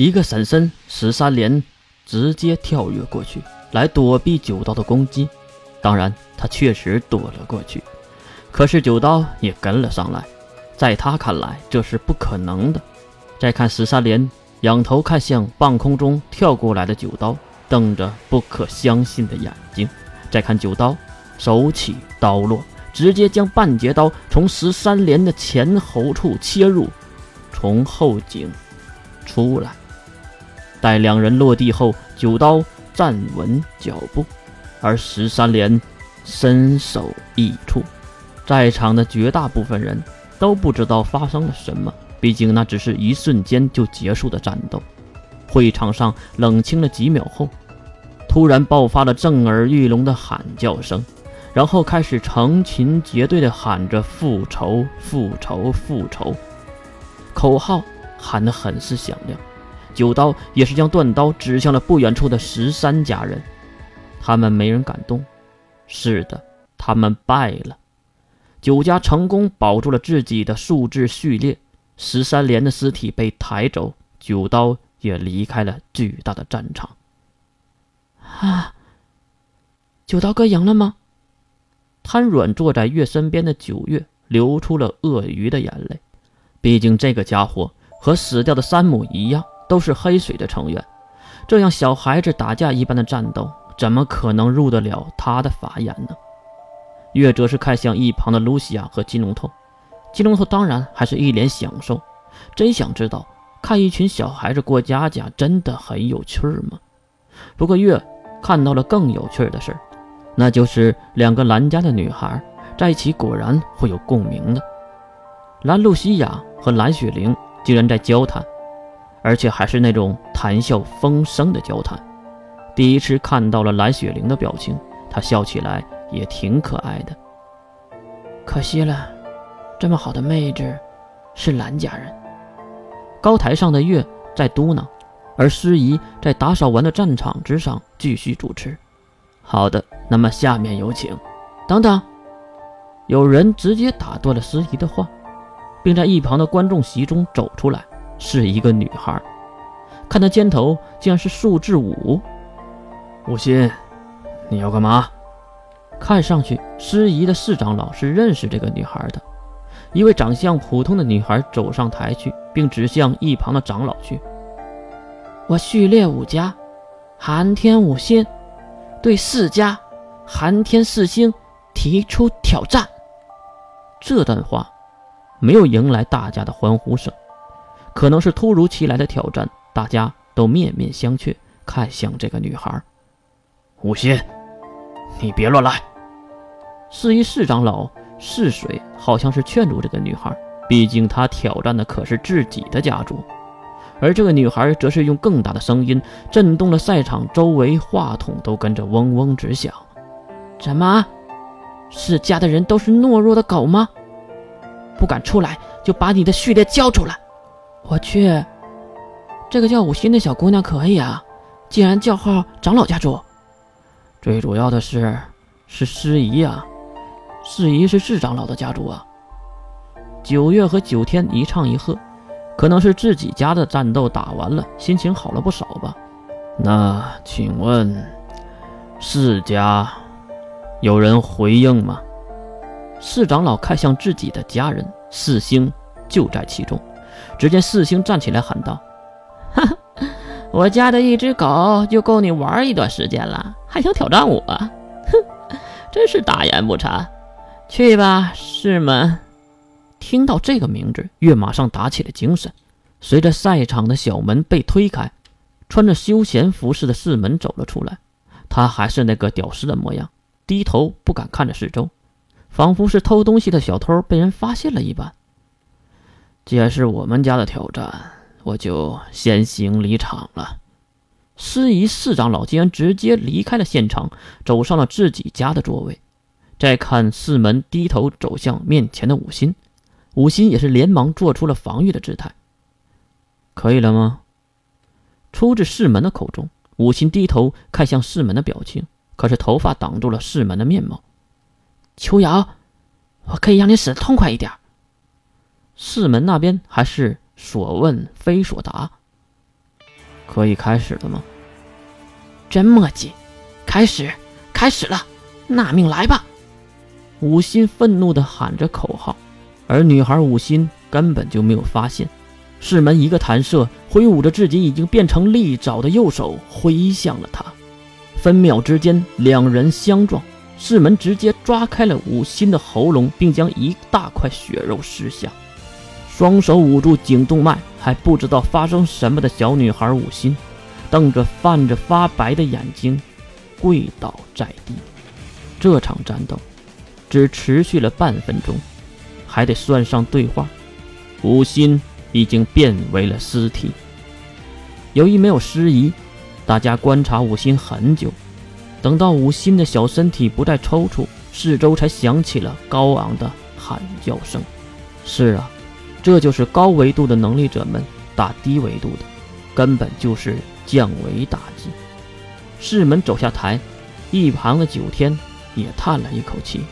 一个闪身，十三连直接跳跃过去，来躲避九刀的攻击。当然，他确实躲了过去，可是九刀也跟了上来。在他看来，这是不可能的。再看十三连，仰头看向半空中跳过来的九刀，瞪着不可相信的眼睛。再看九刀，手起刀落，直接将半截刀从十三连的前喉处切入，从后颈出来。待两人落地后，九刀站稳脚步，而十三连身首异处。在场的绝大部分人。都不知道发生了什么，毕竟那只是一瞬间就结束的战斗。会场上冷清了几秒后，突然爆发了震耳欲聋的喊叫声，然后开始成群结队的喊着“复仇，复仇，复仇”，口号喊得很是响亮。九刀也是将断刀指向了不远处的十三家人，他们没人敢动。是的，他们败了。九家成功保住了自己的数字序列，十三连的尸体被抬走，九刀也离开了巨大的战场。啊，九刀哥赢了吗？瘫软坐在月身边的九月流出了鳄鱼的眼泪，毕竟这个家伙和死掉的山姆一样，都是黑水的成员，这样小孩子打架一般的战斗，怎么可能入得了他的法眼呢？月则是看向一旁的露西亚和金龙头，金龙头当然还是一脸享受，真想知道看一群小孩子过家家真的很有趣吗？不过月看到了更有趣的事儿，那就是两个蓝家的女孩在一起果然会有共鸣的。蓝露西亚和蓝雪玲竟然在交谈，而且还是那种谈笑风生的交谈。第一次看到了蓝雪玲的表情，她笑起来。也挺可爱的，可惜了，这么好的妹子是蓝家人。高台上的月在嘟囔，而司仪在打扫完的战场之上继续主持。好的，那么下面有请。等等，有人直接打断了司仪的话，并在一旁的观众席中走出来，是一个女孩。看她肩头竟然是数字五。吴昕，你要干嘛？看上去，失仪的市长老是认识这个女孩的。一位长相普通的女孩走上台去，并指向一旁的长老去：“我序列五家，寒天五星，对四家寒天四星提出挑战。”这段话没有迎来大家的欢呼声，可能是突如其来的挑战，大家都面面相觑，看向这个女孩。五心，你别乱来。四一市长老试水，好像是劝住这个女孩，毕竟她挑战的可是自己的家族。而这个女孩则是用更大的声音震动了赛场周围，话筒都跟着嗡嗡直响。怎么，世家的人都是懦弱的狗吗？不敢出来，就把你的序列交出来！我去，这个叫五心的小姑娘可以啊，竟然叫号长老家族。最主要的是，是师姨啊。师姨是市长老的家族啊。九月和九天一唱一和，可能是自己家的战斗打完了，心情好了不少吧。那请问，世家有人回应吗？市长老看向自己的家人，四星就在其中。只见四星站起来喊道：“哈哈，我家的一只狗就够你玩一段时间了，还想挑战我？哼，真是大言不惭。”去吧，师门。听到这个名字，月马上打起了精神。随着赛场的小门被推开，穿着休闲服饰的四门走了出来。他还是那个屌丝的模样，低头不敢看着四周，仿佛是偷东西的小偷被人发现了一般。既然是我们家的挑战，我就先行离场了。司仪四长老竟然直接离开了现场，走上了自己家的座位。再看四门低头走向面前的五心，五心也是连忙做出了防御的姿态。可以了吗？出自四门的口中，五心低头看向四门的表情，可是头发挡住了四门的面貌。秋瑶，我可以让你死的痛快一点。四门那边还是所问非所答。可以开始了吗？真磨叽！开始，开始了！拿命来吧！五心愤怒地喊着口号，而女孩五心根本就没有发现。世门一个弹射，挥舞着自己已经变成利爪的右手挥向了他。分秒之间，两人相撞，世门直接抓开了五心的喉咙，并将一大块血肉撕下。双手捂住颈动脉，还不知道发生什么的小女孩武心，瞪着泛着发白的眼睛，跪倒在地。这场战斗只持续了半分钟，还得算上对话。武心已经变为了尸体。由于没有尸仪，大家观察武心很久。等到武心的小身体不再抽搐，四周才响起了高昂的喊叫声。是啊。这就是高维度的能力者们打低维度的，根本就是降维打击。世门走下台，一旁的九天也叹了一口气：“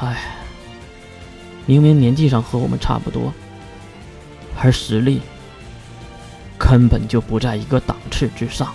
唉，明明年纪上和我们差不多，而实力根本就不在一个档次之上。”